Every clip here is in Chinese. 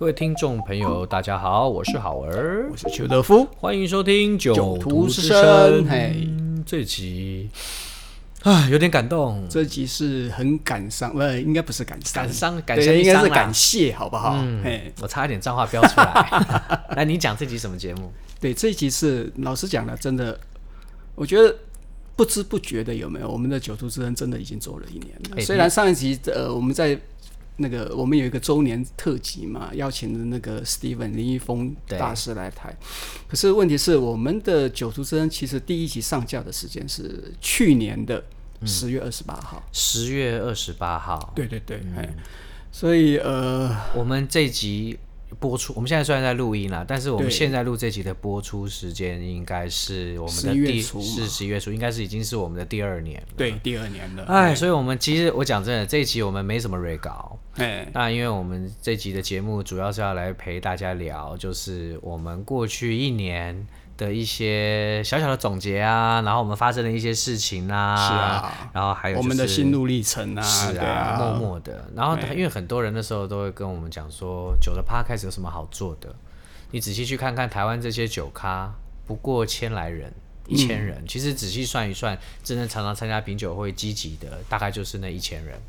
各位听众朋友，大家好，我是好儿，我是邱德夫，欢迎收听《九徒之声》。嘿，这集啊，有点感动。这集是很感伤，不，应该不是感伤，感伤，感伤应该是感谢，好不好？嗯，嘿，我差一点脏话飙出来。来，你讲这集什么节目？对，这一集是老实讲的，真的，我觉得不知不觉的有没有，我们的《九徒之恩》真的已经做了一年了。虽然上一集呃，我们在。那个我们有一个周年特辑嘛，邀请的那个 Steven 林一峰大师来台。可是问题是，我们的《九族之恩》其实第一集上架的时间是去年的十月二十八号。十、嗯、月二十八号。对对对，嗯、所以呃，我们这集。播出，我们现在虽然在录音啦，但是我们现在录这集的播出时间应该是我们的第是十一月初，应该是已经是我们的第二年了。对，第二年了。哎，所以我们其实我讲真的，这一集我们没什么 re 稿。哎，那因为我们这集的节目主要是要来陪大家聊，就是我们过去一年。的一些小小的总结啊，然后我们发生的一些事情啊，是啊，然后还有、就是、我们的心路历程啊，是啊，啊默默的。然后因为很多人那时候都会跟我们讲说，酒的 Podcast 有什么好做的？你仔细去看看台湾这些酒咖，不过千来人，一千人。嗯、其实仔细算一算，真正常常参加品酒会积极的，大概就是那一千人。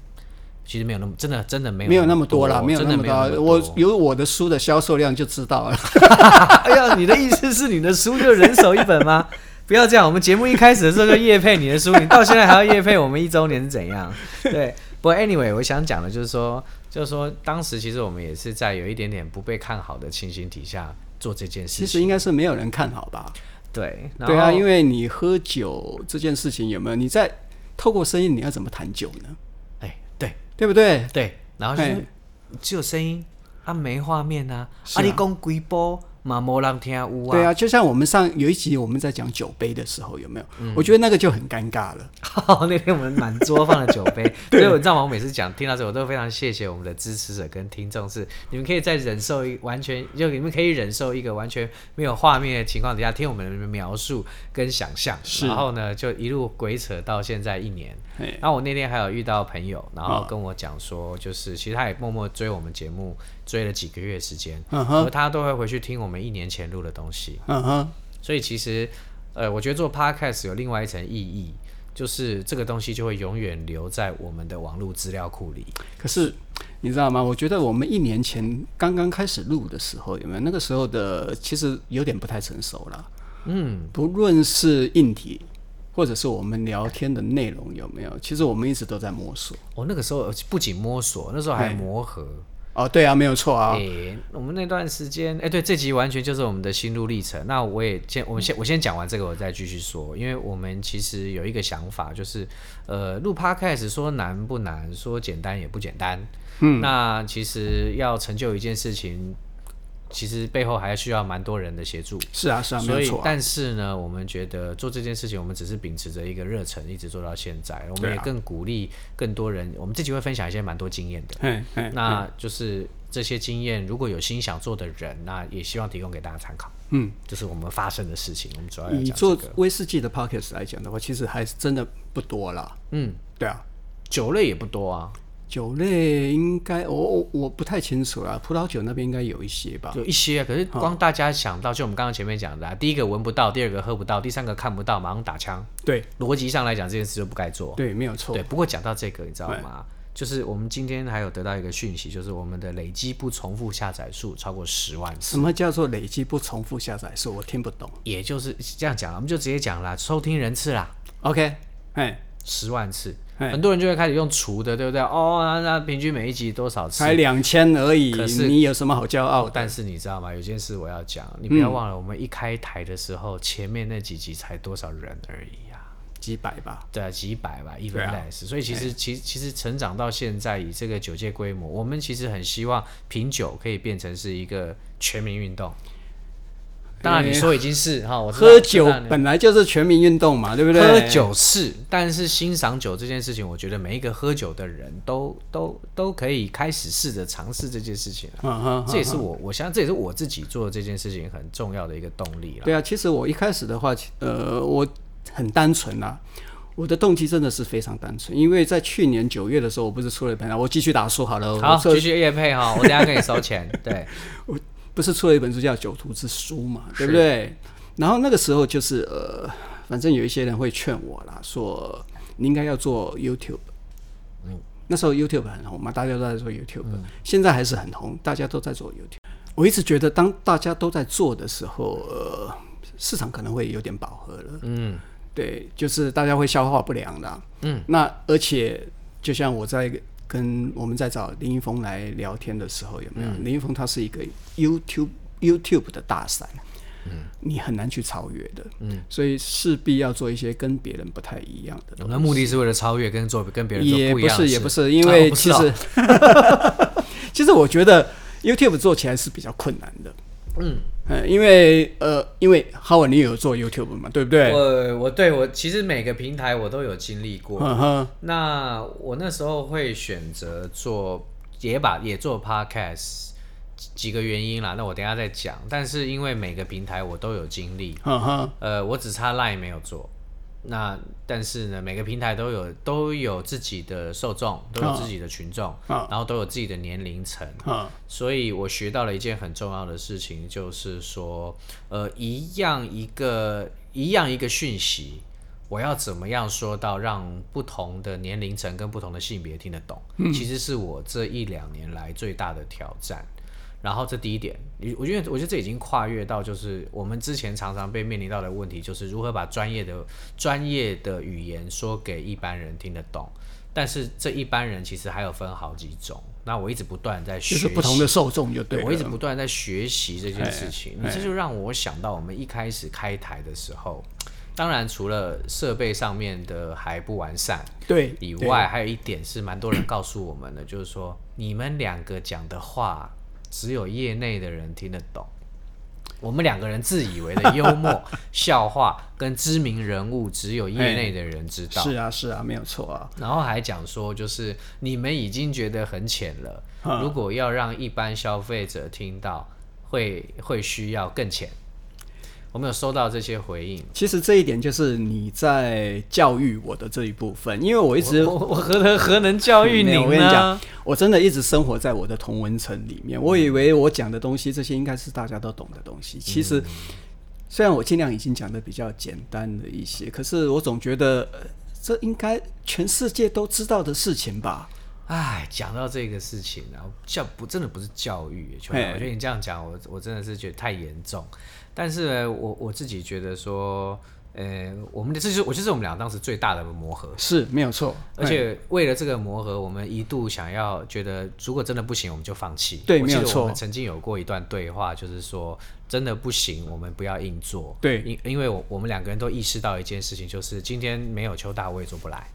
其实没有那么真的，真的没有没有那么多了，没有那么多。我有我的书的销售量就知道了。哎呀，你的意思是你的书就人手一本吗？不要这样，我们节目一开始的时候就业配你的书，你到现在还要业配我们一周年是怎样？对，不过 anyway，我想讲的就是说，就是说当时其实我们也是在有一点点不被看好的情形底下做这件事情。其实应该是没有人看好吧？对，对啊，因为你喝酒这件事情有没有？你在透过声音，你要怎么谈酒呢？对不对？对，然后就是只有声音，啊，没画面啊，啊，你讲几波。马摩浪天乌啊！对啊，就像我们上有一集我们在讲酒杯的时候，有没有？嗯、我觉得那个就很尴尬了。那天我们满桌放了酒杯，所以我知道？我每次讲听到这，我都非常谢谢我们的支持者跟听众，是你们可以在忍受一完全就你们可以忍受一个完全没有画面的情况底下听我们的描述跟想象，然后呢就一路鬼扯到现在一年。然后我那天还有遇到朋友，然后跟我讲说，就是其实他也默默追我们节目。追了几个月时间，嗯哼，他都会回去听我们一年前录的东西，嗯哼，所以其实，呃，我觉得做 podcast 有另外一层意义，就是这个东西就会永远留在我们的网络资料库里。可是你知道吗？我觉得我们一年前刚刚开始录的时候，有没有那个时候的其实有点不太成熟了，嗯，不论是硬体或者是我们聊天的内容有没有，其实我们一直都在摸索。哦，那个时候不仅摸索，那时候还磨合。哦，对啊，没有错啊。欸，我们那段时间，哎，对，这集完全就是我们的心路历程。那我也先，我们先，我先讲完这个，我再继续说。因为我们其实有一个想法，就是，呃，录 Podcast 说难不难，说简单也不简单。嗯，那其实要成就一件事情。其实背后还需要蛮多人的协助。是啊，是啊，所以，没错啊。但是呢，我们觉得做这件事情，我们只是秉持着一个热忱，一直做到现在。我们也更鼓励更多人。我们自己会分享一些蛮多经验的。那就是这些经验，如果有心想做的人，那也希望提供给大家参考。嗯，就是我们发生的事情。我们主要要讲这个。你做威士忌的 p o c k e t 来讲的话，其实还是真的不多啦。嗯，对啊，酒类也不多啊。酒类应该我我我不太清楚啦，葡萄酒那边应该有一些吧，有一些啊。可是光大家想到，就我们刚刚前面讲的，啊，第一个闻不到，第二个喝不到，第三个看不到，马上打枪。对，逻辑上来讲，这件事就不该做。对，没有错。对，不过讲到这个，你知道吗？就是我们今天还有得到一个讯息，就是我们的累积不重复下载数超过十万次。什么叫做累积不重复下载数？我听不懂。也就是这样讲，我们就直接讲啦，收听人次啦。OK，哎，十万次。很多人就会开始用除的，对不对？哦，那那平均每一集多少次？才两千而已。可是你有什么好骄傲？但是你知道吗？有件事我要讲，你不要忘了，我们一开台的时候，嗯、前面那几集才多少人而已啊？几百吧？对啊，几百吧，even less。所以其实，其其实成长到现在，以这个酒界规模，我们其实很希望品酒可以变成是一个全民运动。当然你说已经是哈，我喝酒本来就是全民运动嘛，对不对？喝酒是，但是欣赏酒这件事情，我觉得每一个喝酒的人都都都可以开始试着尝试这件事情了。这也是我，我想这也是我自己做这件事情很重要的一个动力了。对啊，其实我一开始的话，呃，我很单纯呐，我的动机真的是非常单纯，因为在去年九月的时候，我不是出了一本，我继续打书好了。好，继续夜配哈，我等下给你收钱。对，我不是出了一本书叫《九徒之书》嘛，对不对？然后那个时候就是呃，反正有一些人会劝我啦，说你应该要做 YouTube。嗯，那时候 YouTube 很红嘛，大家都在做 YouTube，嗯，现在还是很红，大家都在做 YouTube。我一直觉得，当大家都在做的时候，呃，市场可能会有点饱和了。嗯。对，就是大家会消化不良的。嗯，那而且就像我在跟我们在找林一峰来聊天的时候，有没有？嗯、林一峰他是一个 YouTube YouTube 的大神，嗯，你很难去超越的。嗯，所以势必要做一些跟别人不太一样的。那目的是为了超越，跟做跟别人。也不是，也不是，因为其实，啊、其实我觉得 YouTube 做起来是比较困难的。嗯。嗯，因为呃，因为哈文你也有做 YouTube 嘛，对不对？我我对我其实每个平台我都有经历过。嗯哼。那我那时候会选择做，也把也做 Podcast，几个原因啦。那我等一下再讲。但是因为每个平台我都有经历。嗯哼。呃，我只差 Line 没有做。那但是呢，每个平台都有都有自己的受众，都有自己的群众，啊、然后都有自己的年龄层，啊、所以我学到了一件很重要的事情，就是说，呃，一样一个一样一个讯息，我要怎么样说到让不同的年龄层跟不同的性别听得懂，嗯、其实是我这一两年来最大的挑战。然后这第一点，我觉得我觉得这已经跨越到就是我们之前常常被面临到的问题，就是如何把专业的专业的语言说给一般人听得懂。但是这一般人其实还有分好几种。那我一直不断在学习，就是不同的受众就对。对，我一直不断在学习这件事情。你这就让我想到我们一开始开台的时候，当然除了设备上面的还不完善对以外，还有一点是蛮多人告诉我们的，就是说你们两个讲的话。只有业内的人听得懂，我们两个人自以为的幽默 笑话跟知名人物，只有业内的人知道。是啊，是啊，没有错啊。然后还讲说，就是你们已经觉得很浅了，如果要让一般消费者听到，会会需要更浅。我没有收到这些回应。其实这一点就是你在教育我的这一部分，因为我一直我，我何能何能教育你呢？我跟你讲，我真的一直生活在我的同文层里面。我以为我讲的东西，这些应该是大家都懂的东西。其实，虽然我尽量已经讲的比较简单的一些，可是我总觉得这应该全世界都知道的事情吧。哎，讲到这个事情，然后教不真的不是教育，我觉得你这样讲，我我真的是觉得太严重。但是呢，我我自己觉得说，呃，我们的这就是我觉得是我们俩当时最大的磨合，是没有错。而且为了这个磨合，我们一度想要觉得，如果真的不行，我们就放弃。对，没有错。我们曾经有过一段对话，就是说，真的不行，我们不要硬做。对，因因为我我们两个人都意识到一件事情，就是今天没有邱大，我也做不来。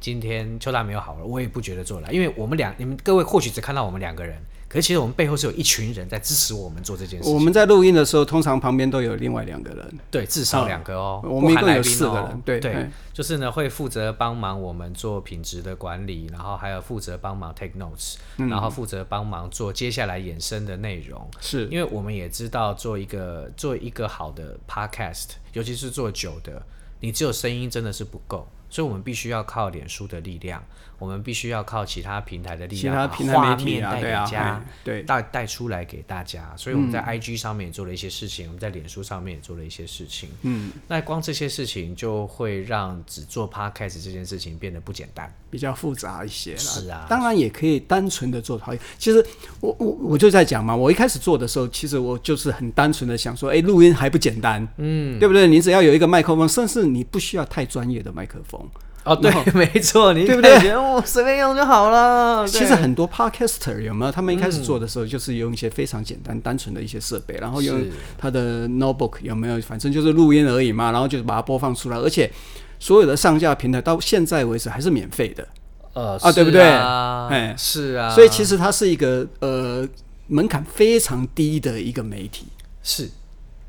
今天邱大没有好了，我也不觉得做来，因为我们两，你们各位或许只看到我们两个人。可是其实我们背后是有一群人在支持我们做这件事。我们在录音的时候，通常旁边都有另外两个人，对，至少两个哦。我们一共有四个人，对对，就是呢会负责帮忙我们做品质的管理，然后还有负责帮忙 take notes，然后负责帮忙做接下来衍生的内容。是因为我们也知道做一个做一个好的 podcast，尤其是做久的，你只有声音真的是不够，所以我们必须要靠脸书的力量。我们必须要靠其他平台的力量，把画面带给大家，对，带带出来给大家。所以我们在 IG 上面也做了一些事情，我们在脸书上面也做了一些事情。嗯，那光这些事情就会让只做 Podcast 这件事情变得不简单，比较复杂一些了。是啊，当然也可以单纯的做好。其实我我我就在讲嘛，我一开始做的时候，其实我就是很单纯的想说，哎，录音还不简单，嗯，对不对？你只要有一个麦克风，甚至你不需要太专业的麦克风。哦，对，没错，你对不对？我随便用就好了。其实很多 podcaster 有没有？他们一开始做的时候，就是用一些非常简单、单纯的一些设备，然后用他的 notebook 有没有？反正就是录音而已嘛，然后就把它播放出来。而且所有的上架平台到现在为止还是免费的。呃，啊，对不对？哎，是啊。所以其实它是一个呃门槛非常低的一个媒体。是。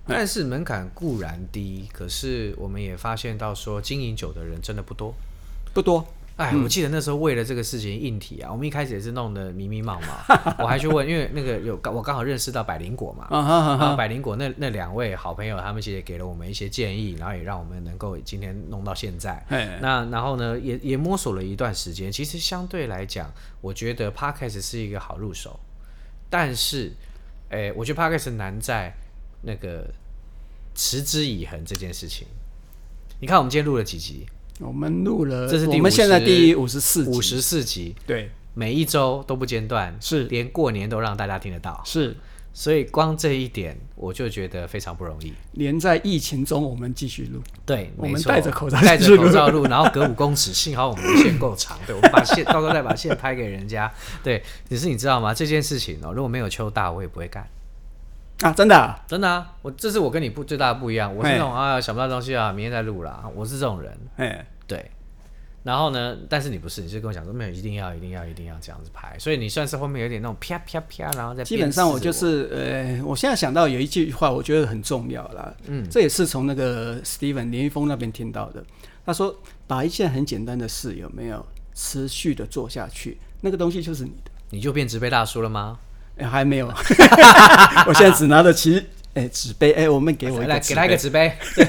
但是门槛固然低，可是我们也发现到说经营酒的人真的不多。不多，哎，我记得那时候为了这个事情硬体啊，我们一开始也是弄得迷迷茫茫。我还去问，因为那个有我刚好认识到百灵果嘛，然后百灵果那那两位好朋友，他们其实也给了我们一些建议，然后也让我们能够今天弄到现在。那然后呢，也也摸索了一段时间。其实相对来讲，我觉得 Podcast 是一个好入手，但是，哎，我觉得 Podcast 难在那个持之以恒这件事情。你看，我们今天录了几集？我们录了，这是我们现在第五十四五十四集，对，每一周都不间断，是连过年都让大家听得到，是，所以光这一点我就觉得非常不容易。连在疫情中，我们继续录，对，我们戴着口罩，戴着口罩录，然后隔五公尺，幸好我们的线够长，对，我们把线 到时候再把线拍给人家，对。只是你知道吗？这件事情哦，如果没有邱大，我也不会干啊，真的、啊，真的啊，我这是我跟你不最大的不一样，我是那种啊想不到东西啊，明天再录啦，我是这种人，哎。对，然后呢？但是你不是，你是跟我讲说没有，一定要，一定要，一定要这样子拍。所以你算是后面有点那种啪啪啪，然后再。基本上我就是，呃，我现在想到有一句话，我觉得很重要啦。嗯，这也是从那个 Steven 林一峰那边听到的。他说，把一件很简单的事有没有持续的做下去，那个东西就是你的。你就变植被大叔了吗？哎，还没有。我现在只拿得起，哎，纸杯。哎，我们给我来给他一个纸杯。对。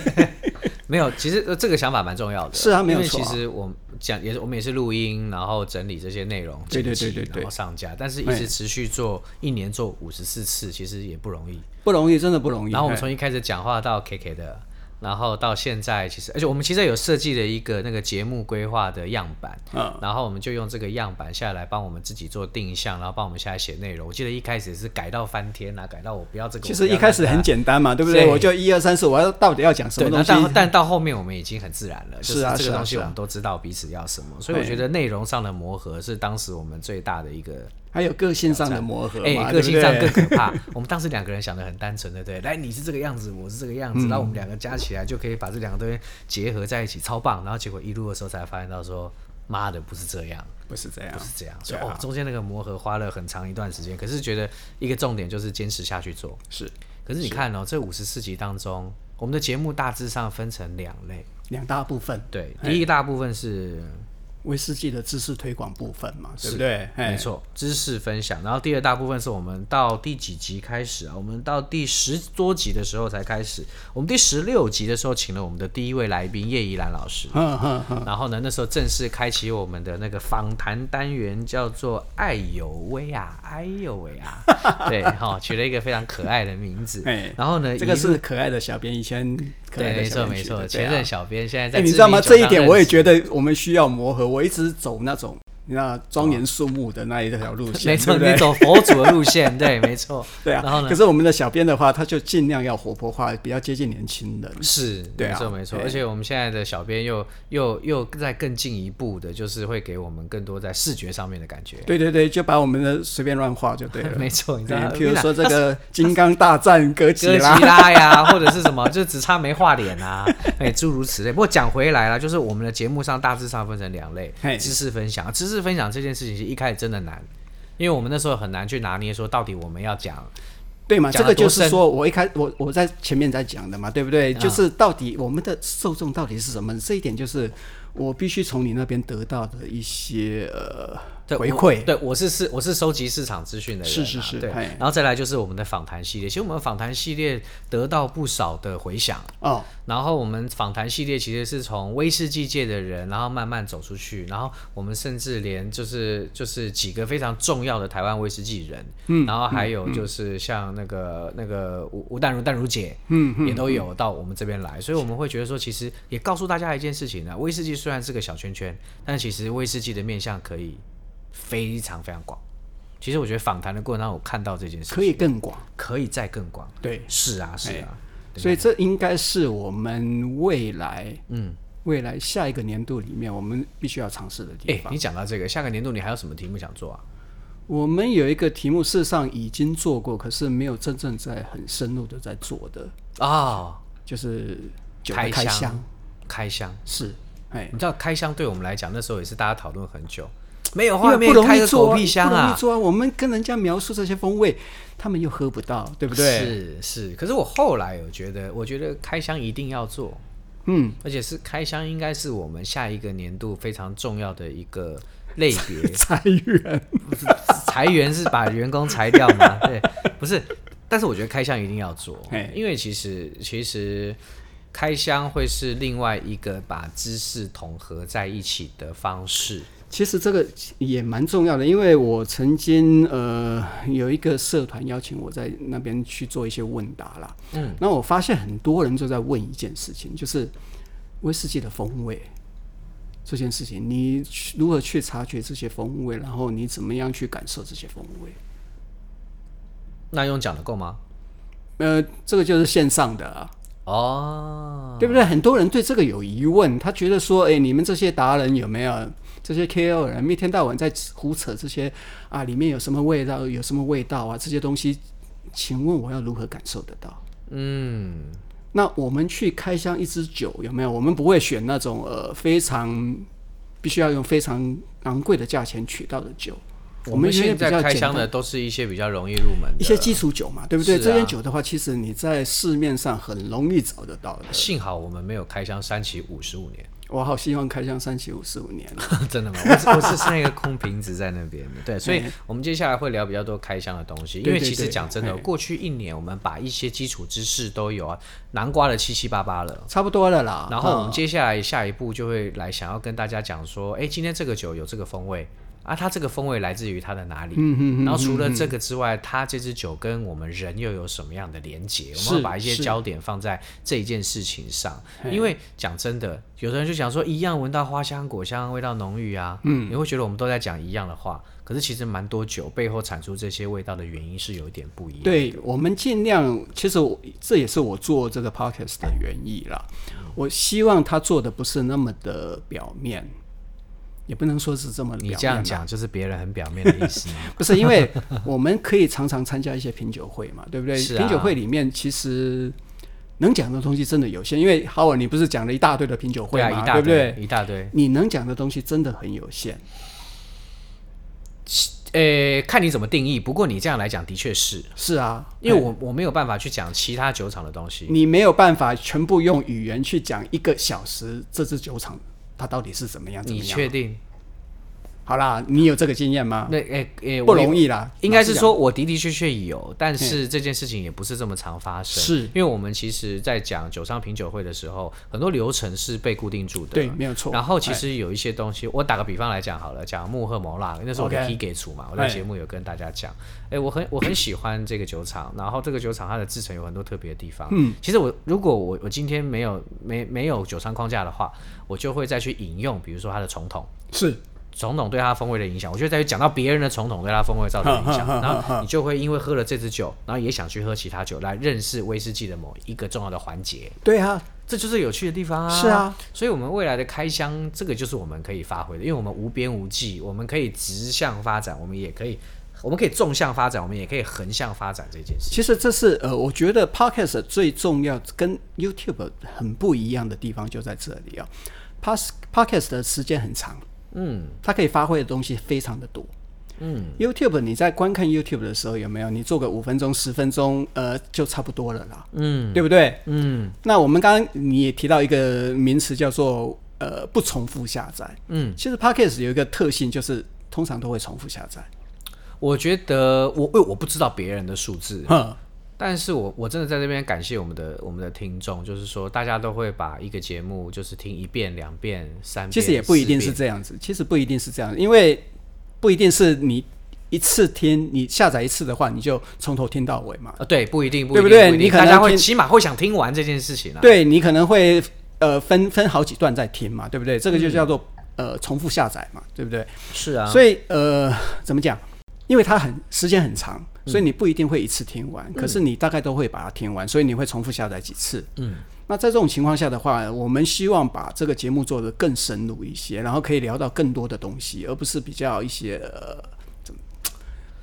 没有，其实这个想法蛮重要的。是啊，没有错。其实我们讲也是，我们也是录音，然后整理这些内容，对对对对，然后上架。但是一直持续做，一年做五十四次，其实也不容易，不容易，真的不容易。然后我们从一开始讲话到 K K 的。然后到现在，其实而且我们其实有设计了一个那个节目规划的样板，嗯，然后我们就用这个样板下来帮我们自己做定向，然后帮我们下来写内容。我记得一开始是改到翻天啊，改到我不要这个。其实一开始很简单嘛，对不对？我就一二三四，我要到底要讲什么东西？但但到后面我们已经很自然了，是啊这个东西我们都知道彼此要什么，所以我觉得内容上的磨合是当时我们最大的一个。还有个性上的磨合，哎、欸，个性上更可怕。我们当时两个人想的很单纯，对不对？来，你是这个样子，我是这个样子，然后我们两个加起来就可以把这两个东西结合在一起，超棒。然后结果一路的时候才发现到说，妈的，不是这样，不是这样，不是这样。所以哦，中间那个磨合花了很长一段时间。可是觉得一个重点就是坚持下去做。是。可是你看哦，这五十四集当中，我们的节目大致上分成两类，两大部分。对，第一大部分是。威士忌的知识推广部分嘛，对不对？没错，知识分享。然后第二大部分是我们到第几集开始啊？我们到第十多集的时候才开始。我们第十六集的时候请了我们的第一位来宾叶怡兰老师。然后呢，那时候正式开启我们的那个访谈单元，叫做“哎呦喂啊，哎呦喂啊”。对，哈，取了一个非常可爱的名字。然后呢，这个是可爱的小编以前。对，没错没错，前任小编现在在。你知道吗？这一点我也觉得我们需要磨合。我一直走那种。那庄严肃穆的那一条路线，没错，你走佛祖的路线，对，没错，对啊。然后呢？可是我们的小编的话，他就尽量要活泼化，比较接近年轻人。是，没错，没错。而且我们现在的小编又又又在更进一步的，就是会给我们更多在视觉上面的感觉。对对对，就把我们的随便乱画就对了。没错，你知道，比如说这个金刚大战 哥吉拉，哥吉拉呀，或者是什么，就只差没画脸啊，哎，诸如此类。不过讲回来了，就是我们的节目上大致上分成两类：知识分享，知识分享这件事情。一开始真的难，因为我们那时候很难去拿捏，说到底我们要讲，对嘛？这个就是说我一开我我在前面在讲的嘛，对不对？就是到底我们的受众到底是什么？这一点就是我必须从你那边得到的一些呃。回馈，对，我是是我是收集市场资讯的人，是是是，对。然后再来就是我们的访谈系列，其实我们访谈系列得到不少的回响哦。然后我们访谈系列其实是从威士忌界的人，然后慢慢走出去，然后我们甚至连就是就是几个非常重要的台湾威士忌人，嗯，然后还有就是像那个那个吴吴淡如淡如姐，嗯，也都有到我们这边来，所以我们会觉得说，其实也告诉大家一件事情呢，威士忌虽然是个小圈圈，但其实威士忌的面向可以。非常非常广，其实我觉得访谈的过程当中，我看到这件事可以更广，可以再更广。对，是啊，是啊，所以这应该是我们未来，嗯，未来下一个年度里面，我们必须要尝试的地方。欸，你讲到这个，下个年度你还有什么题目想做啊？我们有一个题目，事实上已经做过，可是没有真正在很深入的在做的啊，哦，就是开箱，开箱。是，哎，你知道开箱对我们来讲，那时候也是大家讨论很久。没有画面，开个狗屁香啊！做啊！我们跟人家描述这些风味，他们又喝不到，对不对？是是。可是我后来有觉得，我觉得开箱一定要做，嗯，而且是开箱，应该是我们下一个年度非常重要的一个类别。裁员，裁员是把员工裁掉吗？对，不是。但是我觉得开箱一定要做，因为其实其实开箱会是另外一个把知识统合在一起的方式。其实这个也蛮重要的，因为我曾经呃有一个社团邀请我在那边去做一些问答啦。嗯，那我发现很多人就在问一件事情，就是威士忌的风味这件事情，你如何去察觉这些风味，然后你怎么样去感受这些风味？那用讲的够吗？呃，这个就是线上的啊。哦，对不对？很多人对这个有疑问，他觉得说，哎，你们这些达人有没有？这些 KOL 人一天到晚在胡扯这些啊，里面有什么味道，有什么味道啊？这些东西，请问我要如何感受得到？嗯，那我们去开箱一支酒有没有？我们不会选那种呃非常必须要用非常昂贵的价钱取到的酒。我们现在开箱的都是一些比较容易入门的一些基础酒嘛，对不对？啊、这些酒的话，其实你在市面上很容易找得到的。幸好我们没有开箱三期五十五年。我好希望开箱三七五十五年，真的吗？我是我是是那个空瓶子在那边的，对，所以我们接下来会聊比较多开箱的东西，因为其实讲真的，过去一年我们把一些基础知识都有啊，南瓜的七七八八了，差不多了啦。然后我们接下来下一步就会来想要跟大家讲说，哎，今天这个酒有这个风味。啊，它这个风味来自于它的哪里？嗯嗯，然后除了这个之外，它这支酒跟我们人又有什么样的连结？我们要把一些焦点放在这一件事情上。因为讲真的，有的人就想说一样闻到花香、果香，味道浓郁啊，嗯，你会觉得我们都在讲一样的话。可是其实蛮多酒背后产出这些味道的原因是有一点不一样。对，我们尽量，其实我这也是我做这个 podcast 的原意啦。我希望他做的不是那么的表面。也不能说是这么你这样讲就是别人很表面的意思。不是，因为我们可以常常参加一些品酒会嘛，对不对？啊。品酒会里面其实能讲的东西真的有限，因为 Howard 你不是讲了一大堆的品酒会嘛，对不对？一大堆。你能讲的东西真的很有限。呃，看你怎么定义。不过你这样来讲的确是。是啊，因为我我没有办法去讲其他酒厂的东西。你没有办法全部用语言去讲一个小时这支酒厂。他到底是怎么样？怎么样？你确定？好啦，你有这个经验吗？那诶诶，欸、不容易啦。应该是说，我的的确确有，但是这件事情也不是这么常发生。是因为我们其实，在讲酒商品酒会的时候，很多流程是被固定住的。对，没有错。然后其实有一些东西，我打个比方来讲好了，讲木赫摩拉，那时候我的 T 给出嘛，我在节目有跟大家讲，哎，我很我很喜欢这个酒厂，然后这个酒厂它的制程有很多特别的地方。嗯，其实我如果我我今天没有没没有酒商框架的话，我就会再去引用，比如说它的重桶。是。重桶对他风味的影响，我觉得在于讲到别人的总统对他风味造成的影响，然后你就会因为喝了这支酒，然后也想去喝其他酒，来认识威士忌的某一个重要的环节。对啊，这就是有趣的地方啊！是啊，所以我们未来的开箱，这个就是我们可以发挥的，因为我们无边无际，我们可以直向发展，我们也可以，我们可以纵向发展，我们也可以横向发展这件事。其实这是呃，我觉得 Podcast 最重要跟 YouTube 很不一样的地方就在这里啊。Pas Podcast 的时间很长。嗯，它可以发挥的东西非常的多。嗯，YouTube 你在观看 YouTube 的时候有没有？你做个五分钟、十分钟，呃，就差不多了啦。嗯，对不对？嗯，那我们刚刚你也提到一个名词叫做呃不重复下载。嗯，其实 Podcast 有一个特性就是通常都会重复下载。我觉得我我不知道别人的数字。但是我我真的在这边感谢我们的我们的听众，就是说大家都会把一个节目就是听一遍、两遍、三遍。其实也不一定是这样子，其实不一定是这样子，因为不一定是你一次听，你下载一次的话，你就从头听到尾嘛。啊，对，不一定，对不对？你可能大家会起码会想听完这件事情啊。对，你可能会呃分分好几段在听嘛，对不对？这个就叫做、嗯、呃重复下载嘛，对不对？是啊。所以呃怎么讲？因为它很时间很长。所以你不一定会一次听完，嗯、可是你大概都会把它听完，所以你会重复下载几次。嗯，那在这种情况下的话，我们希望把这个节目做得更深入一些，然后可以聊到更多的东西，而不是比较一些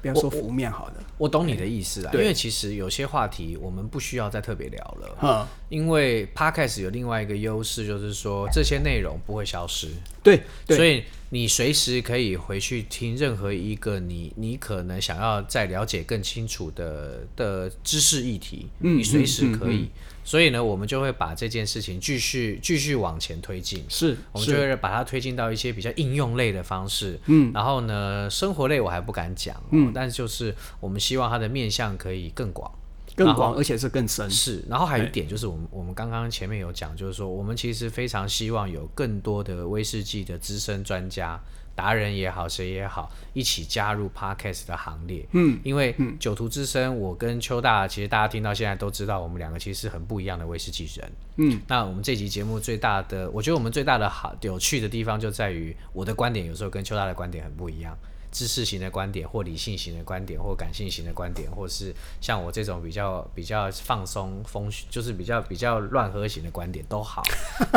不要说浮面好的。我懂你的意思啊，因为其实有些话题我们不需要再特别聊了。因为 Podcast 有另外一个优势，就是说这些内容不会消失。对，对，所以你随时可以回去听任何一个你你可能想要再了解更清楚的的知识议题，嗯，你随时可以。嗯嗯嗯所以呢，我们就会把这件事情继续继续往前推进。是，我们就会把它推进到一些比较应用类的方式。嗯，然后呢，生活类我还不敢讲。嗯，但是就是我们希望它的面向可以更广，更广，而且是更深。是，然后还有一点就是，我们我们刚刚前面有讲，就是说，我们其实非常希望有更多的威士忌的资深专家。达人也好，谁也好，一起加入 Podcast 的行列。嗯，因为酒徒之声，我跟邱大，其实大家听到现在都知道，我们两个其实是很不一样的威士忌人。嗯，那我们这集节目最大的，我觉得我们最大的好有趣的地方就在于，我的观点有时候跟邱大的观点很不一样，知识型的观点，或理性型的观点，或感性型的观点，或是像我这种比较比较放松风，就是比较比较乱喝型的观点都好。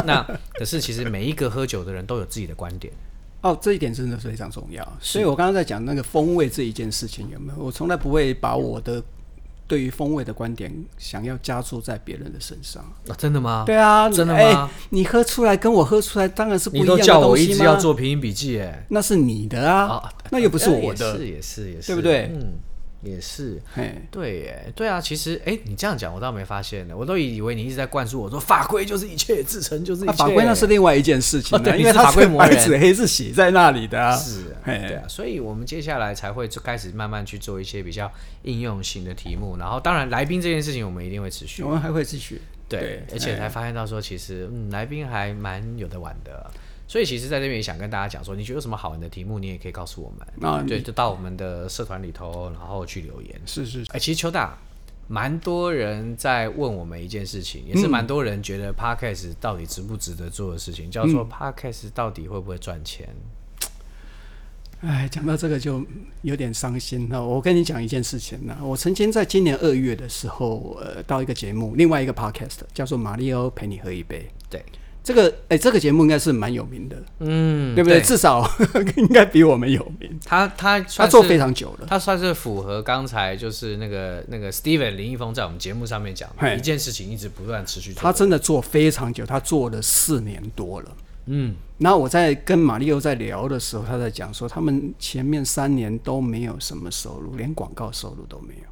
那可是其实每一个喝酒的人都有自己的观点。哦，这一点真的非常重要。所以我刚刚在讲那个风味这一件事情，有没有？我从来不会把我的对于风味的观点想要加注在别人的身上。啊，真的吗？对啊，真的吗？欸，你喝出来跟我喝出来当然是不一样的东西吗？你都叫我一直要做拼音笔记，哎，那是你的啊，啊，那又不是我的，也是也是也是，对不对？嗯。也是，对，耶，对啊，其实，哎，你这样讲，我倒没发现呢，我都以为你一直在灌输我说法规就是一切，制程就是一切，法规那是另外一件事情，对，因为它是白纸黑字写在那里的啊，是，对啊，所以我们接下来才会就开始慢慢去做一些比较应用型的题目，然后当然来宾这件事情我们一定会持续，我们还会继续，对，而且才发现到说，其实，嗯，来宾还蛮有的玩的。所以其实，在这边也想跟大家讲说，你觉得有什么好玩的题目，你也可以告诉我们。啊，对，就到我们的社团里头，然后去留言。是是。哎，其实邱大，蛮多人在问我们一件事情，也是蛮多人觉得 Podcast 到底值不值得做的事情，叫做 Podcast 到底会不会赚钱？哎，讲到这个就有点伤心了。我跟你讲一件事情呢，我曾经在今年二月的时候，呃，到一个节目，另外一个 Podcast 叫做《马里欧陪你喝一杯》。对。这个哎，这个节目应该是蛮有名的，嗯，对不对？对，至少 应该比我们有名。他他他做非常久了，他算是符合刚才就是那个那个 Steven 林一峰在我们节目上面讲的一件事情，一直不断持续做。他真的做非常久，他做了四年多了。嗯，然后我在跟马力欧在聊的时候，他在讲说，他们前面三年都没有什么收入，连广告收入都没有。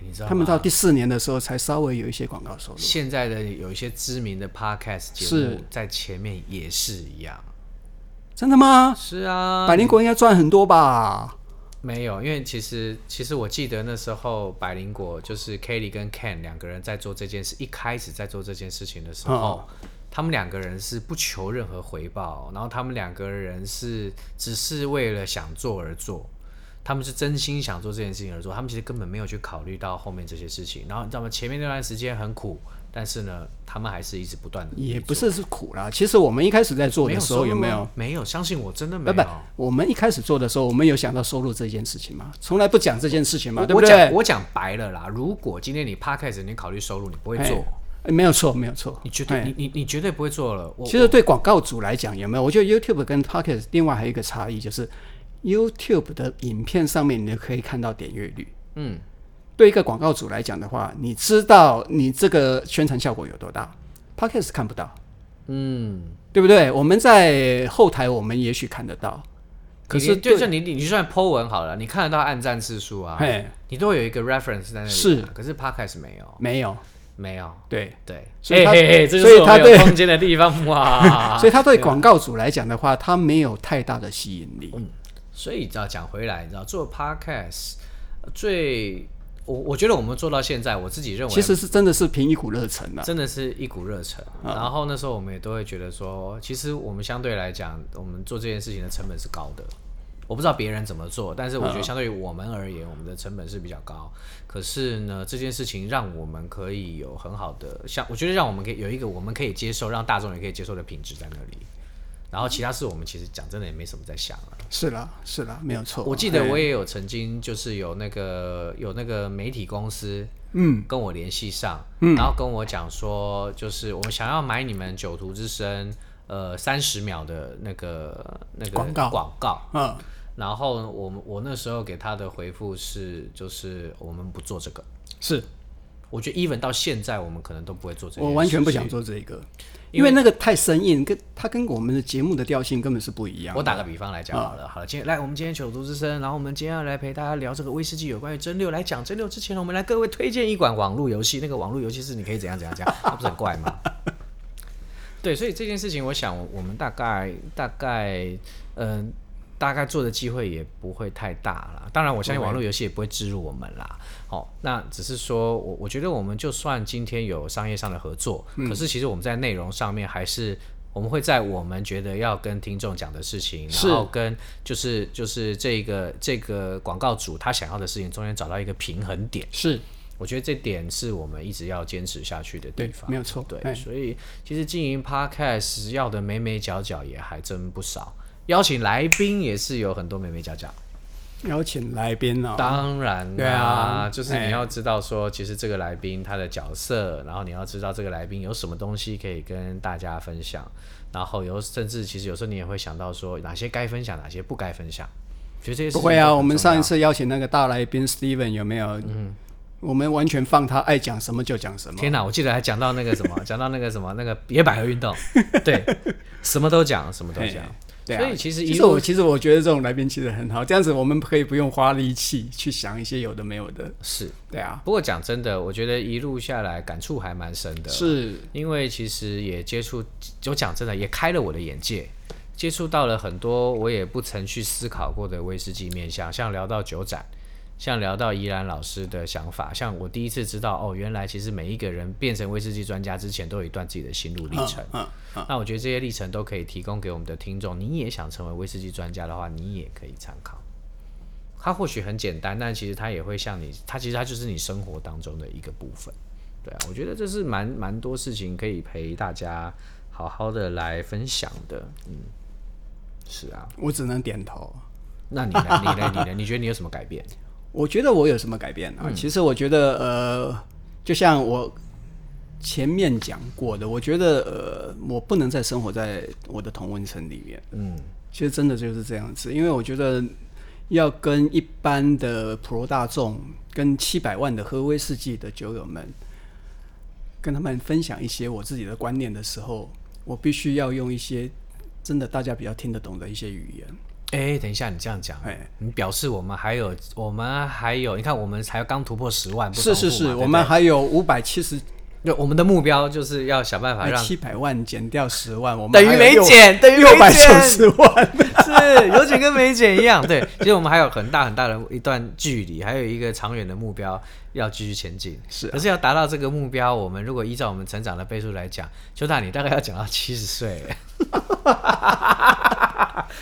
你知道，他们到第四年的时候才稍微有一些广告收入。现在的有一些知名的 podcast 节目在前面也是一样，真的吗？是啊，百灵果应该赚很多吧？没有，因为其实其实我记得那时候百灵果就是 Kelly 跟 Ken 两个人在做这件事，一开始在做这件事情的时候，哦、他们两个人是不求任何回报，然后他们两个人是只是为了想做而做。他们是真心想做这件事情而做，他们其实根本没有去考虑到后面这些事情。然后你知道吗？前面那段时间很苦，但是呢，他们还是一直不断的。也不是是苦啦，其实我们一开始在做的时候有没有？没有，相信我真的没有。不不，我们一开始做的时候，我们有想到收入这件事情吗？从来不讲这件事情嘛，我对不对？我讲白了啦，如果今天你 Podcast 你考虑收入，你不会做。没有错，没有错。你绝对，你你你绝对不会做了。其实对广告主来讲，有没有？我觉得 YouTube 跟 Podcast 另外还有一个差异就是。YouTube 的影片上面，你就可以看到点阅率。嗯，对一个广告主来讲的话，你知道你这个宣传效果有多大？Podcast 看不到。嗯，对不对？我们在后台，我们也许看得到。可是，就算你，你就算 Po 文好了，你看得到按赞次数啊，嘿，你都会有一个 reference 在那里。是，可是 Podcast 没有，没有，没有。对对，所以他，所以他对空间的地方哇，所以他对广告主来讲的话，他没有太大的吸引力。嗯。所以，你知道讲回来，你知道做 podcast 最我我觉得我们做到现在，我自己认为其实是真的是凭一股热忱啊，真的是一股热忱。然后那时候我们也都会觉得说，其实我们相对来讲，我们做这件事情的成本是高的。我不知道别人怎么做，但是我觉得相对于我们而言，我们的成本是比较高。可是呢，这件事情让我们可以有很好的，像我觉得让我们可以有一个我们可以接受，让大众也可以接受的品质在那里。然后其他事我们其实讲真的也没什么在想了。是啦，是啦，没有错。我记得我也有曾经就是有那个有那个媒体公司，嗯，跟我联系上，嗯，然后跟我讲说，就是我们想要买你们九徒之声，呃，三十秒的那个那个广告。广告，嗯，然后我们我那时候给他的回复是，就是我们不做这个，是。我觉得 even 到现在，我们可能都不会做这个。我完全不想做这个，因为那个太生硬，跟它跟我们的节目的调性根本是不一样。我打个比方来讲好了，好了，今天来，我们今天酒徒之声，然后我们今天要来陪大家聊这个威士忌有关于蒸馏。来讲蒸馏之前呢，我们来各位推荐一款网络游戏，那个网络游戏是你可以怎样怎样讲，它不是很怪吗？对，所以这件事情，我想我们大概大概嗯。呃大概做的机会也不会太大了，当然我相信网络游戏也不会置入我们啦。好、哦，那只是说我我觉得我们就算今天有商业上的合作，嗯、可是其实我们在内容上面还是我们会在我们觉得要跟听众讲的事情，然后跟就是就是这个这个广告主他想要的事情中间找到一个平衡点。是，我觉得这点是我们一直要坚持下去的地方。没有错，对，所以其实经营 Podcast 要的眉眉角角也还真不少。邀请来宾也是有很多美眉角角。邀请来宾呢、哦？当然啦，对啊，就是你要知道说，其实这个来宾他的角色，然后你要知道这个来宾有什么东西可以跟大家分享，然后有甚至其实有时候你也会想到说，哪些该分享，哪些不该分享。觉得这些不会啊，我们上一次邀请那个大来宾 Steven 有没有？嗯，我们完全放他爱讲什么就讲什么。天哪，我记得还讲到那个什么，讲到那个什么那个野百合运动，对，什么都讲，什么都讲。对啊、所以其实，其实我其实我觉得这种来宾其实很好，这样子我们可以不用花力气去想一些有的没有的。是，对啊。不过讲真的，我觉得一路下来感触还蛮深的。是，因为其实也接触，就讲真的也开了我的眼界，接触到了很多我也不曾去思考过的威士忌面向，像聊到酒展。像聊到宜兰老师的想法，像我第一次知道哦，原来其实每一个人变成威士忌专家之前都有一段自己的心路历程。嗯，嗯，嗯，那我觉得这些历程都可以提供给我们的听众。你也想成为威士忌专家的话，你也可以参考。它或许很简单，但其实它也会像你，它其实它就是你生活当中的一个部分。对啊，我觉得这是蛮蛮多事情可以陪大家好好的来分享的。嗯，是啊，我只能点头。那你呢？你呢？你呢？你觉得你有什么改变？我觉得我有什么改变啊？嗯、其实我觉得，呃，就像我前面讲过的，我觉得，呃，我不能再生活在我的同温层里面。嗯，其实真的就是这样子，因为我觉得要跟一般的普罗大众，跟七百万的喝威士忌的酒友们，跟他们分享一些我自己的观念的时候，我必须要用一些真的大家比较听得懂的一些语言。哎、欸，等一下，你这样讲，哎，你表示我们还有，我们还有，你看，我们才刚突破十万，是是是，我们还有五百七十，就我们的目标就是要想办法让七百万减掉十万，我们等于没减，等于六百九十万，是有减跟没减一样。对，其实我们还有很大很大的一段距离，还有一个长远的目标要继续前进。是、啊，可是要达到这个目标，我们如果依照我们成长的倍数来讲，邱大，你大概要讲到七十岁。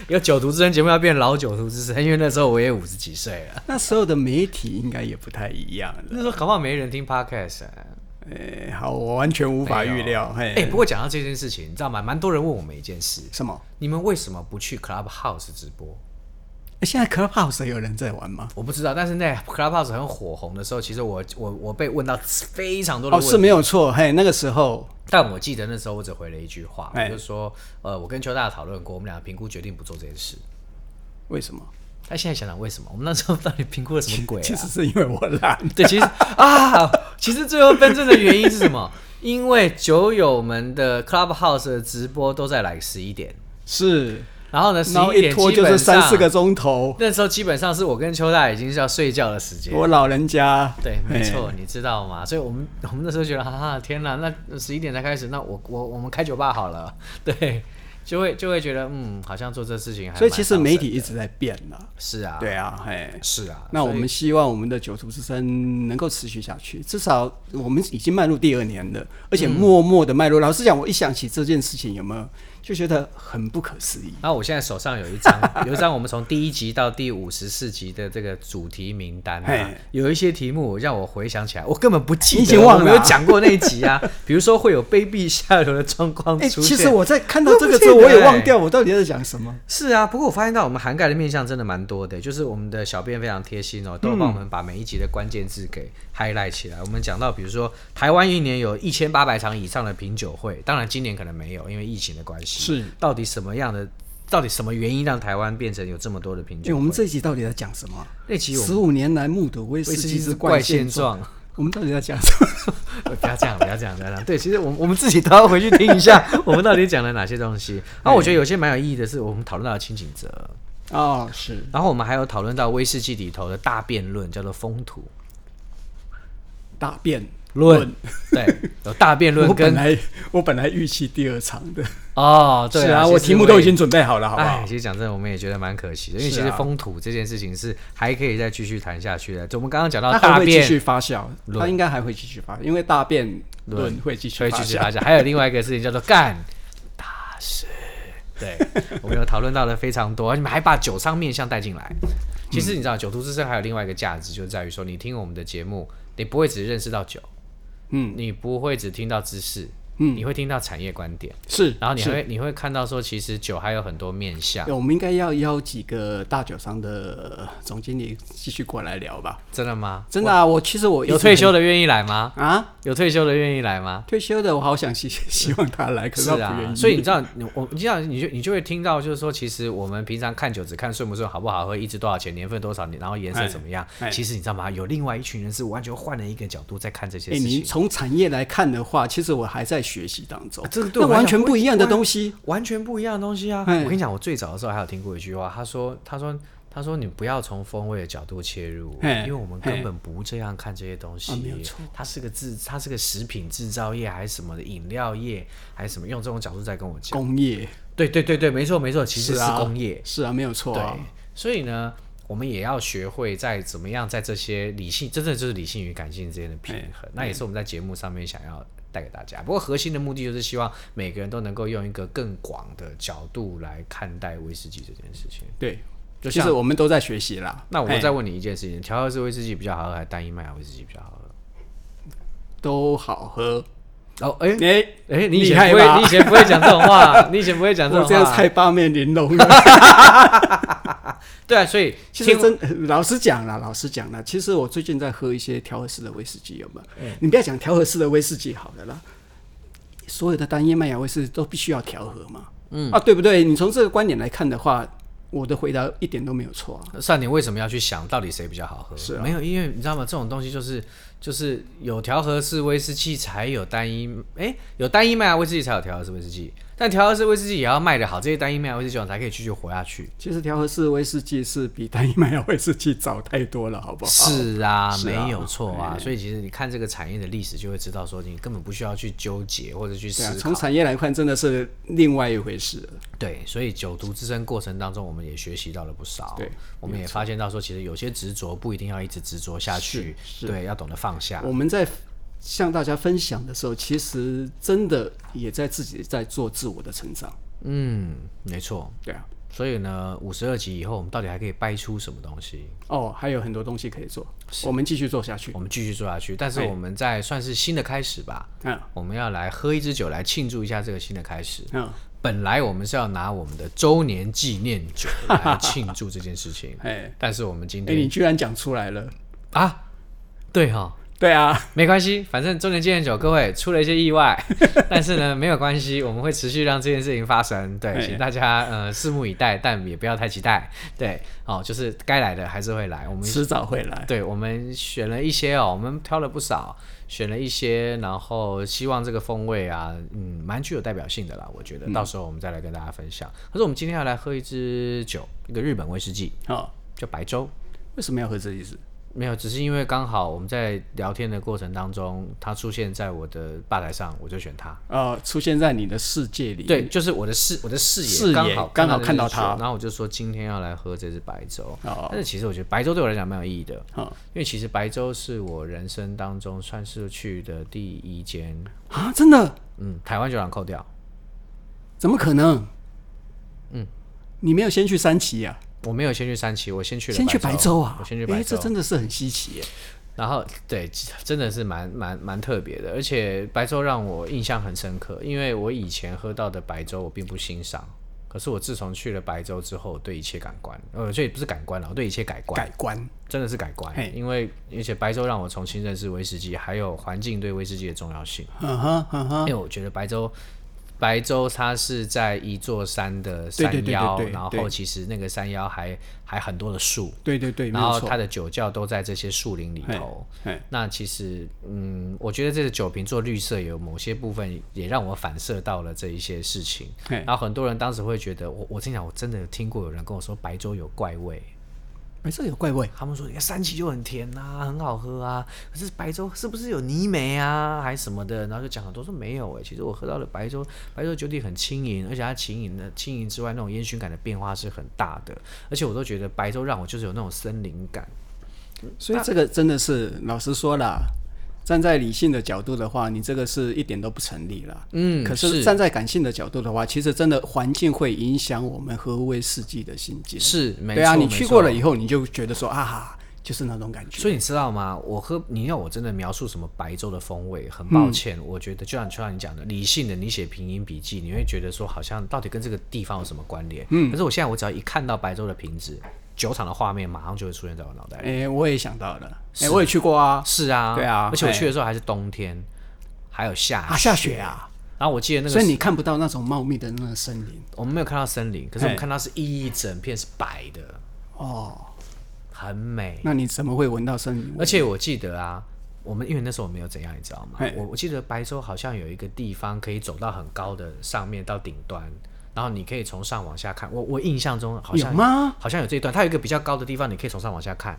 有九徒之声节目要变老九徒之声，因为那时候我也五十几岁了。那时候的媒体应该也不太一样。那时候搞不好没人听 podcast。哎、欸，好，我完全无法预料。哎、欸，不过讲到这件事情，你知道吗？蛮多人问我们一件事：什么？你们为什么不去 Clubhouse 直播？现在 Clubhouse 有人在玩吗？我不知道，但是那 Clubhouse 很火红的时候，其实我我我被问到非常多。哦，是没有错，嘿，那个时候，但我记得那时候我只回了一句话，我就说，呃，我跟邱大讨论过，我们两个评估决定不做这件事。为什么？他现在想想为什么？我们那时候到底评估了什么鬼啊？其实是因为我懒。对，其实啊，其实最后真正的原因是什么？因为酒友们的 Clubhouse 的直播都在来十一点。是。然后呢，然后一拖就是三四个钟头。那时候基本上是我跟邱大已经是要睡觉的时间。我老人家，对，没错，你知道吗？所以我们我们那时候觉得，哈哈，天哪，那十一点才开始，那我我我们开酒吧好了，对。就会就会觉得，嗯，好像做这事情还，所以其实媒体一直在变了。是啊，对啊，嘿，是啊。那我们希望我们的九族之声能够持续下去，至少我们已经迈入第二年了，而且默默的迈入。嗯、老实讲，我一想起这件事情，有没有就觉得很不可思议？那我现在手上有一张，有一张我们从第一集到第五十四集的这个主题名单啊，有一些题目让我回想起来，我根本不记得，已经忘了，我没有讲过那一集啊。比如说会有卑鄙下流的状况出现。其实我在看到这个之后。我也忘掉我到底在讲什么。是啊，不过我发现到我们涵盖的面向真的蛮多的，就是我们的小编非常贴心哦，都帮我们把每一集的关键字给 highlight 起来。嗯、我们讲到，比如说台湾一年有一千八百场以上的品酒会，当然今年可能没有，因为疫情的关系。是，到底什么样的？到底什么原因让台湾变成有这么多的品酒会？我们这一集到底在讲什么？那集十五年来目睹威士忌之怪现状。我们到底在讲什么？不要这样，不要这样，不要这样。对，其实我们我们自己都要回去听一下，我们到底讲了哪些东西。然后我觉得有些蛮有意义的是，我们讨论到了清景泽。哦，是。然后我们还有讨论到威士忌里头的大辩论，叫做风土。大辩论，对，有大辩论。我本来我本来预期第二场的。哦，对啊，我题目都已经准备好了，好不好？其实讲真的，我们也觉得蛮可惜的，因为其实风土这件事情是还可以再继续谈下去的。就我们刚刚讲到大辩，继续发酵，它应该还会继续发，因为大辩论会继续会继续发酵。还有另外一个事情叫做干大事，对，我们有讨论到的非常多，你们还把酒商面相带进来。其实你知道，酒徒之声还有另外一个价值，就在于说，你听我们的节目，你不会只认识到酒，嗯，你不会只听到知识。嗯，你会听到产业观点是，然后你会你会看到说，其实酒还有很多面向。我们应该要邀几个大酒商的总经理继续过来聊吧？真的吗？真的啊！我其实我有退休的愿意来吗？啊，有退休的愿意来吗？退休的我好想希希望他来，可是他不愿意。所以你知道，我你知道，你就你就会听到，就是说，其实我们平常看酒只看顺不顺、好不好喝、一支多少钱、年份多少年，然后颜色怎么样。其实你知道吗？有另外一群人是完全换了一个角度在看这些事情。你从产业来看的话，其实我还在学习当中。这个对完全不一样的东西，完全不一样的东西啊！我跟你讲，我最早的时候还有听过一句话，他说：“他说，他说，你不要从风味的角度切入，因为我们根本不这样看这些东西。没有错，它是个制，它是个食品制造业，还是什么的饮料业，还是什么？用这种角度在跟我讲工业。对对对对，没错没错，其实是工业。是啊，没有错。对，所以呢，我们也要学会在怎么样在这些理性，真正就是理性与感性之间的平衡。那也是我们在节目上面想要。”带给大家，不过核心的目的就是希望每个人都能够用一个更广的角度来看待威士忌这件事情。对，就其实我们都在学习啦。那我再问你一件事情：调和式威士忌比较好喝，还是单一麦芽威士忌比较好喝？都好喝。哦，哎哎哎，你以前不会，你以前不会讲这种话，你以前不会讲这种话，这样才八面玲珑。对啊，所以其实真老实讲了，老实讲了，其实我最近在喝一些调和式的威士忌，有没有？嗯、你不要讲调和式的威士忌好了啦，所有的单一麦芽威士忌都必须要调和嘛，嗯啊，对不对？你从这个观点来看的话，我的回答一点都没有错啊。算你为什么要去想到底谁比较好喝？是、啊、没有，因为你知道吗？这种东西就是就是有调和式威士忌才有单一，哎，有单一麦芽威士忌才有调和式威士忌。但调和式威士忌也要卖得好，这些单一麦芽威士忌才可以继续活下去。其实调和式威士忌是比单一麦芽威士忌早太多了，好不好？是啊，是啊没有错啊。所以其实你看这个产业的历史，就会知道说你根本不需要去纠结或者去思考。从、啊、产业来看，真的是另外一回事。对，所以酒徒之身过程当中，我们也学习到了不少。对，我们也发现到说，其实有些执着不一定要一直执着下去，对，要懂得放下。我们在。向大家分享的时候，其实真的也在自己在做自我的成长。嗯，没错，对啊。所以呢，五十二集以后，我们到底还可以掰出什么东西？哦，还有很多东西可以做。我们继续做下去，我们继续做下去。但是我们在算是新的开始吧。嗯，我们要来喝一支酒来庆祝一下这个新的开始。嗯，本来我们是要拿我们的周年纪念酒来庆祝这件事情。哎，但是我们今天，哎你居然讲出来了啊？对哈。对啊，没关系，反正周年纪念酒，各位出了一些意外，但是呢，没有关系，我们会持续让这件事情发生。对，请大家呃拭目以待，但也不要太期待。对，哦，就是该来的还是会来，我们迟早会来。对，我们选了一些哦，我们挑了不少，选了一些，然后希望这个风味啊，嗯，蛮具有代表性的啦。我觉得到时候我们再来跟大家分享。嗯、可是我们今天要来喝一支酒，一个日本威士忌，哦，叫白州。为什么要喝这一支？没有，只是因为刚好我们在聊天的过程当中，他出现在我的吧台上，我就选他。呃，出现在你的世界里。对，就是我的视我的视野，视野刚好刚好看到他，然后我就说今天要来喝这支白粥。哦。但是其实我觉得白粥对我来讲蛮有意义的。哦。因为其实白粥是我人生当中算是去的第一间啊，真的。嗯，台湾酒厂扣掉。怎么可能？嗯，你没有先去三期呀？我没有先去三期，我先去了。先去白州啊！我先去白州，这真的是很稀奇耶。然后，对，真的是蛮蛮蛮特别的，而且白粥让我印象很深刻，因为我以前喝到的白粥我并不欣赏，可是我自从去了白粥之后，对一切感官，呃，这也不是感官了，我对一切改观，改观，真的是改观。因为而且白粥让我重新认识威士忌，还有环境对威士忌的重要性。嗯哼，嗯哼，因为我觉得白州。白州它是在一座山的山腰，然后其实那个山腰还还很多的树，对对对，然后它的酒窖都在这些树林里头。那其实，嗯，我觉得这个酒瓶做绿色有某些部分也让我反射到了这一些事情。然后很多人当时会觉得，我我心想，我真的有听过有人跟我说白州有怪味。白州有怪味，他们说你看山崎就很甜呐、啊，很好喝啊。可是白粥是不是有泥煤啊，还是什么的？然后就讲了，都说没有哎、其实我喝到了白粥，白粥酒体很轻盈，而且它轻盈的轻盈之外，那种烟熏感的变化是很大的。而且我都觉得白粥让我就是有那种森林感。所以这个真的是老实说了。站在理性的角度的话，你这个是一点都不成立了。嗯，可是站在感性的角度的话，其实真的环境会影响我们喝威士忌的心境。是，没错。对啊，你去过了以后，你就觉得说啊，就是那种感觉。所以你知道吗？我喝，你要我真的描述什么白粥的风味，很抱歉，嗯、我觉得就像就像你讲的，理性的，你写拼音笔记，你会觉得说好像到底跟这个地方有什么关联？嗯，可是我现在我只要一看到白粥的瓶子。酒厂的画面马上就会出现在我脑袋里。哎、欸，我也想到了，哎、欸，我也去过啊。是啊，对啊，而且我去的时候还是冬天，欸、还有下雪啊，下雪啊。然后我记得那个，所以你看不到那种茂密的那个森林。我们没有看到森林，可是我们看到是一整片是白的。哦，很美。那你怎么会闻到森林？而且我记得啊，我们因为那时候我没有怎样，你知道吗？欸、我我记得白州好像有一个地方可以走到很高的上面到顶端。然后你可以从上往下看，我我印象中好像有吗？好像有这一段，它有一个比较高的地方，你可以从上往下看。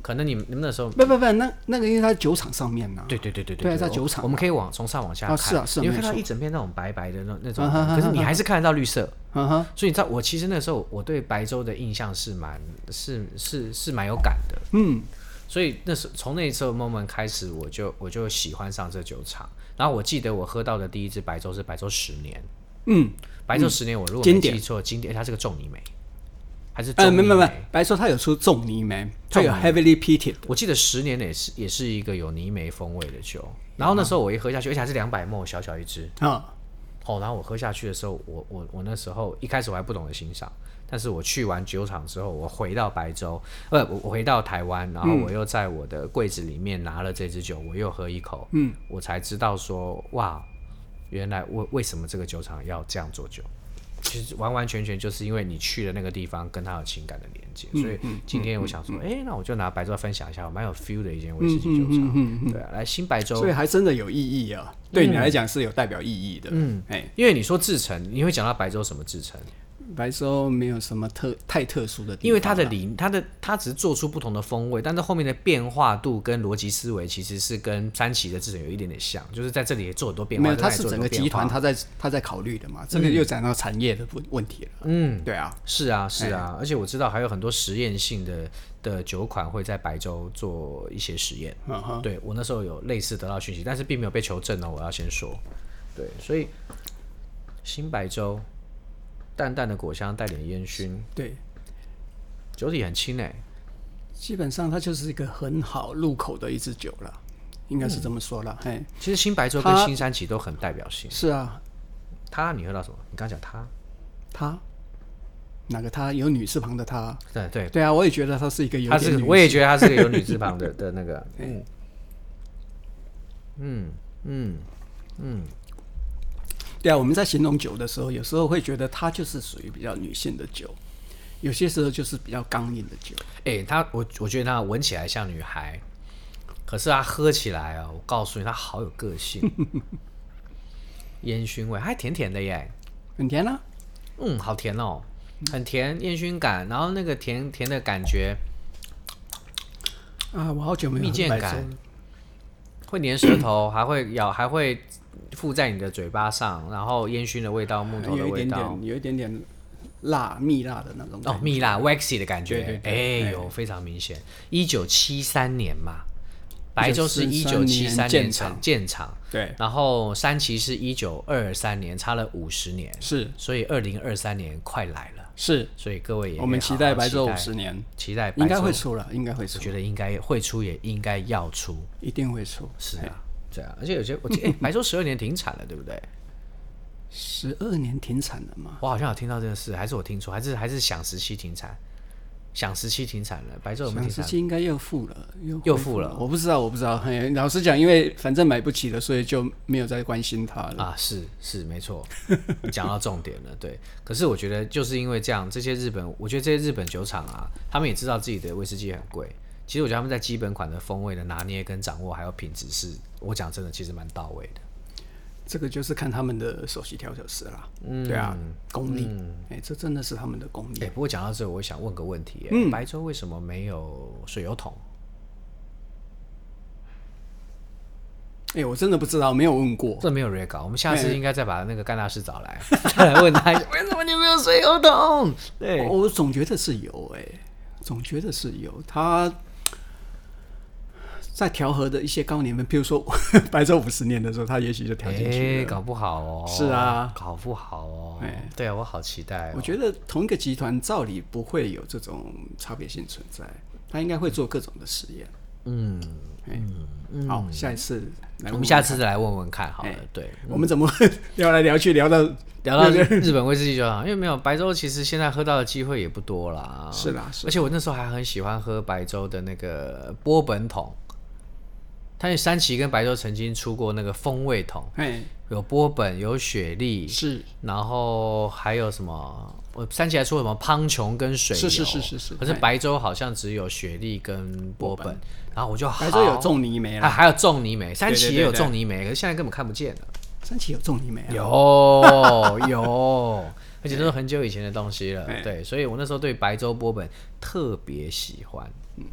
可能你们你们那时候不不不，那那个因为它酒厂上面呢、啊。对对对对对，在酒厂，我们可以往从上往下看。啊是啊是啊，你会看到一整片那种白白的那那种，可是你还是看得到绿色。嗯哼。所以你知道，我其实那时候我对白州的印象是蛮是是是蛮有感的。嗯。所以那时从那时候 moment 开始，我就我就喜欢上这酒厂。然后我记得我喝到的第一支白州是白州十年。嗯。白昼十年，我如果没记错，经典它是个重泥煤，还是？呃，没没没，白昼它有出重泥煤，它有 heavily peated。我记得十年也是也是一个有泥煤风味的酒。然后那时候我一喝下去，而且还是两百 ml 小小一支啊。哦，然后我喝下去的时候，我我我那时候一开始我还不懂得欣赏，但是我去完酒厂之后，我回到白州，呃，我我回到台湾，然后我又在我的柜子里面拿了这支酒，我又喝一口，嗯，我才知道说哇。原来为为什么这个酒厂要这样做酒？其实完完全全就是因为你去了那个地方，跟它有情感的连接。所以今天我想说，哎、欸，那我就拿白州分享一下，我蛮有 feel 的一间威士忌酒厂。对啊，来新白州，所以还真的有意义啊。对你来讲是有代表意义的。嗯，哎，因为你说制成，你会讲到白州什么制程？白州没有什么特太特殊的地方，因为它的理，它的它只是做出不同的风味，但是后面的变化度跟逻辑思维其实是跟山崎的制程有一点点像，就是在这里也做很多变化。没有，它是整个集团他在他在考虑的嘛，这个又讲到产业的问问题了。嗯，对啊，是啊是啊，而且我知道还有很多实验性的的酒款会在白州做一些实验。嗯哼，对我那时候有类似得到讯息，但是并没有被求证呢。我要先说，对，所以新白州。淡淡的果香，带点烟熏。对，酒体很轻诶，基本上它就是一个很好入口的一支酒了，应该是这么说了。哎、嗯，其实新白州跟新山崎都很代表性。是啊，他你喝到什么？你刚讲他，他哪个他？有女字旁的他？对对对啊，我也觉得他是一个有女，他是我也觉得他是个有女字旁的 的那个。嗯嗯嗯嗯。对啊，我们在形容酒的时候，有时候会觉得它就是属于比较女性的酒，有些时候就是比较刚硬的酒。哎、欸，它我我觉得它闻起来像女孩，可是它喝起来啊，我告诉你，它好有个性，烟熏味还甜甜的耶，很甜啊，嗯，好甜哦，很甜，烟熏感，然后那个甜甜的感觉，啊，我好久没有蜜饯感，会粘舌头，还会咬，还会。附在你的嘴巴上，然后烟熏的味道，木头的味道，有一点点，有一点点辣，蜜辣的那种哦，蜜辣 waxy 的感觉，哎呦，非常明显。一九七三年嘛，白州是一九七三年成建厂，对，然后山崎是一九二三年，差了五十年，是，所以二零二三年快来了。是，所以各位也我们期待白州五十年，期待应该会出了，应该会出，我觉得应该会出，也应该要出，一定会出，是啊。对啊，而且有些我记得，哎，白州十二年停产了，对不对？十二年停产了吗？我好像有听到这个事，还是我听错，还是还是想时期停产？想时期停产了，白粥有没有停产？饗食期应该又复了，又又复了，我不知道，我不知道。嘿，老实讲，因为反正买不起了，所以就没有再关心它了。啊，是是没错，你讲到重点了。对，可是我觉得就是因为这样，这些日本，我觉得这些日本酒厂啊，他们也知道自己的威士忌很贵。其实我觉得他们在基本款的风味的拿捏跟掌握，还有品质，是我讲真的，其实蛮到位的。这个就是看他们的首席调酒师啦，嗯，对啊，功力，哎、嗯欸，这真的是他们的功力。哎、欸，不过讲到这，我想问个问题，嗯，白粥为什么没有水油桶？哎、欸，我真的不知道，没有问过，这没有 re 稿，我们下次应该再把那个甘大师找来，再 来问他为什么你没有水油桶？对，我总觉得是有，哎，总觉得是有他。在调和的一些高年份，譬如说 白粥五十年的时候，他也许就调进去了。搞不好哦。是啊，搞不好哦。哎，对啊，我好期待哦。我觉得同一个集团照理不会有这种差别性存在，他应该会做各种的实验。嗯嗯，好，下一次我们下次再来问问看好了。对，我们怎么 聊来聊去聊到聊到 日本威士忌就好，因为没有白粥，其实现在喝到的机会也不多啦。是啦，而且我那时候还很喜欢喝白粥的那个波本桶。但是山崎跟白州曾经出过那个风味桶，有波本，有雪莉，是，然后还有什么？我山崎还出什么苍穹跟水是是是是是。可是白粥好像只有雪莉跟波本，然后我就好白粥有种泥煤了，还有种泥煤，山崎也有种泥煤，可是现在根本看不见了。三崎有种泥煤啊？有 有，而且都是很久以前的东西了。对，所以我那时候对白粥波本特别喜欢。嗯，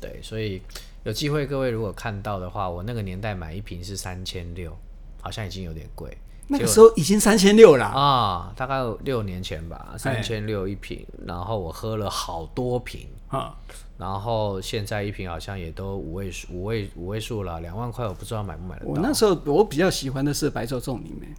对，所以。有机会，各位如果看到的话，我那个年代买一瓶是三千六，好像已经有点贵。那个时候已经三千六了啊，大概六年前吧，三千六一瓶。然后我喝了好多瓶啊，然后现在一瓶好像也都五位数，五位五位数了，两万块，我不知道买不买得到。我那时候我比较喜欢的是白粥种里面。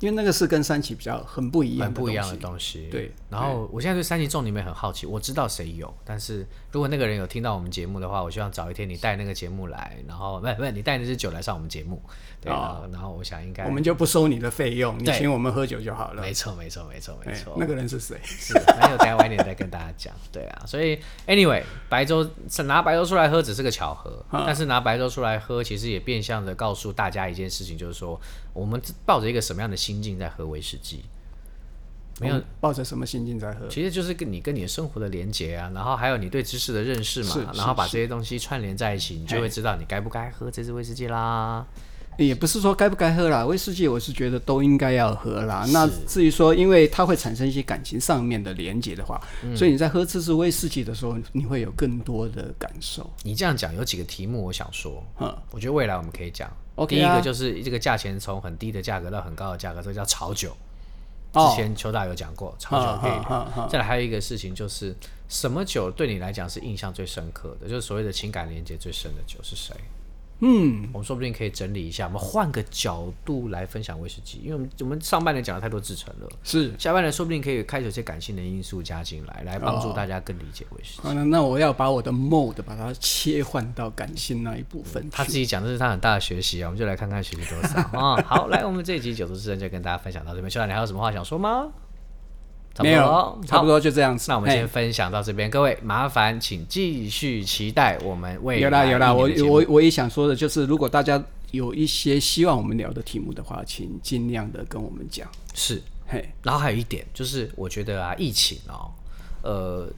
因为那个是跟三旗比较很不一样，很不一样的东西。对，然后我现在对三旗粽里面很好奇，我知道谁有，但是如果那个人有听到我们节目的话，我希望早一天你带那个节目来，然后不是不是你带那支酒来上我们节目，对，然后我想应该我们就不收你的费用，你请我们喝酒就好了。没错没错没错没错。那个人是谁？是，没有，等下晚点再跟大家讲。对啊，所以 anyway，白粥拿白粥出来喝只是个巧合，但是拿白粥出来喝，其实也变相的告诉大家一件事情，就是说。我们抱着一个什么样的心境在喝威士忌？没有抱着什么心境在喝，其实就是跟你跟你的生活的连接啊，然后还有你对知识的认识嘛，然后把这些东西串联在一起，你就会知道你该不该喝这支威士忌啦。也不是说该不该喝啦，威士忌我是觉得都应该要喝啦。那至于说，因为它会产生一些感情上面的连接的话，嗯、所以你在喝这支威士忌的时候，你会有更多的感受。你这样讲有几个题目，我想说，嗯，我觉得未来我们可以讲。第一个就是这个价钱从很低的价格到很高的价格，这个叫炒酒。之前邱大有讲过炒酒可以。再来还有一个事情就是，什么酒对你来讲是印象最深刻的，就是所谓的情感连接最深的酒是谁？嗯，我们说不定可以整理一下，我们换个角度来分享威士忌，因为我们我们上半年讲了太多制程了，是下半年说不定可以开始有些感性的因素加进来，来帮助大家更理解威士忌。那那我要把我的 mode 把它切换到感性那一部分。他自己讲的是他很大的学习啊，我们就来看看学习多少啊、哦。好，来，我们这一集酒徒之人就跟大家分享到这边，邱大，你还有什么话想说吗？没有，差不多就这样子。那我们先分享到这边，各位麻烦请继续期待我们未来。有啦有啦，我我我也想说的就是，如果大家有一些希望我们聊的题目的话，请尽量的跟我们讲。是，嘿，然后还有一点就是，我觉得啊，疫情哦，呃。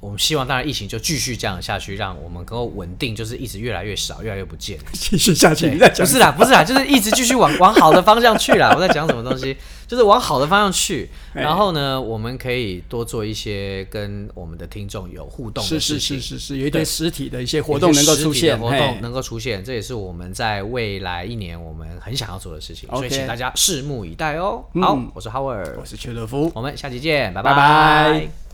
我们希望，当然疫情就继续这样下去，让我们能够稳定，就是一直越来越少，越来越不见。继续下去，你在讲？不是啦，不是啦，就是一直继续往往好的方向去啦。我在讲什么东西？就是往好的方向去。然后呢，我们可以多做一些跟我们的听众有互动的事情，是是是是，有一点实体的一些活动能够出现，活动能够出现，这也是我们在未来一年我们很想要做的事情。所以请大家拭目以待哦。好，我是 Howard，我是邱德夫，我们下期见，拜拜拜。